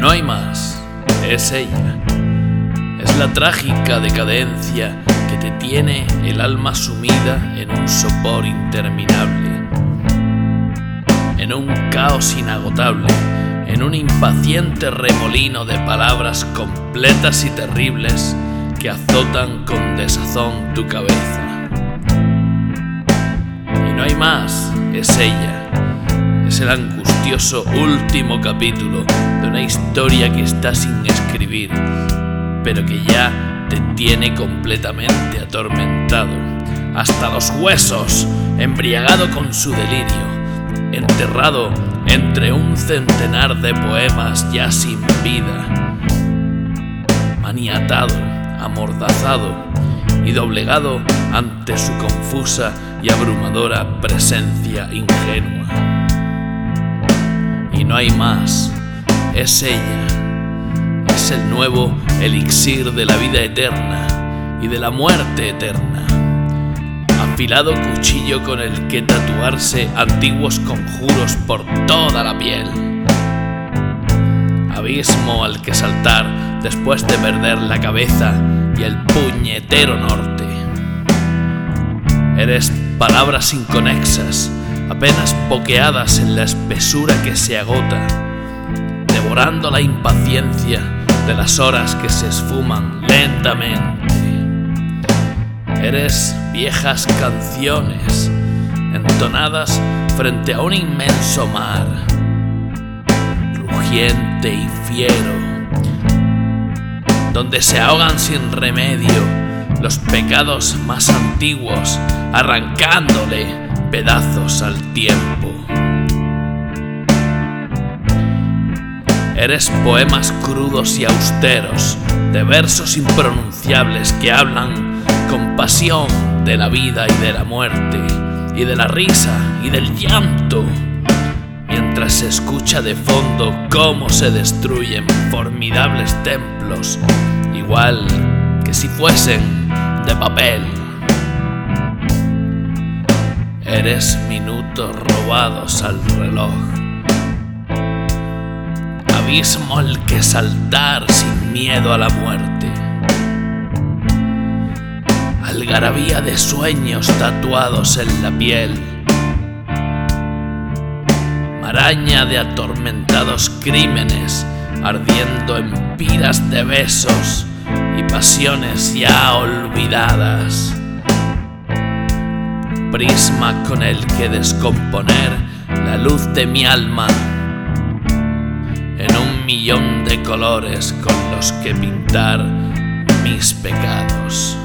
No hay más, es ella. Es la trágica decadencia que te tiene el alma sumida en un sopor interminable, en un caos inagotable, en un impaciente remolino de palabras completas y terribles que azotan con desazón tu cabeza. Y no hay más, es ella. Es el angustioso último capítulo de una historia que está sin escribir, pero que ya te tiene completamente atormentado, hasta los huesos, embriagado con su delirio, enterrado entre un centenar de poemas ya sin vida, maniatado, amordazado y doblegado ante su confusa y abrumadora presencia ingenua. No hay más, es ella, es el nuevo elixir de la vida eterna y de la muerte eterna. Afilado cuchillo con el que tatuarse antiguos conjuros por toda la piel. Abismo al que saltar después de perder la cabeza y el puñetero norte. Eres palabras inconexas, apenas poqueadas en la espesura que se agota, devorando la impaciencia de las horas que se esfuman lentamente. Eres viejas canciones entonadas frente a un inmenso mar, rugiente y fiero, donde se ahogan sin remedio los pecados más antiguos, arrancándole pedazos al tiempo. Eres poemas crudos y austeros, de versos impronunciables que hablan con pasión de la vida y de la muerte, y de la risa y del llanto, mientras se escucha de fondo cómo se destruyen formidables templos, igual que si fuesen de papel. Eres minutos robados al reloj. Abismo al que saltar sin miedo a la muerte. Algarabía de sueños tatuados en la piel. Maraña de atormentados crímenes ardiendo en piras de besos y pasiones ya olvidadas. Prisma con el que descomponer la luz de mi alma en un millón de colores con los que pintar mis pecados.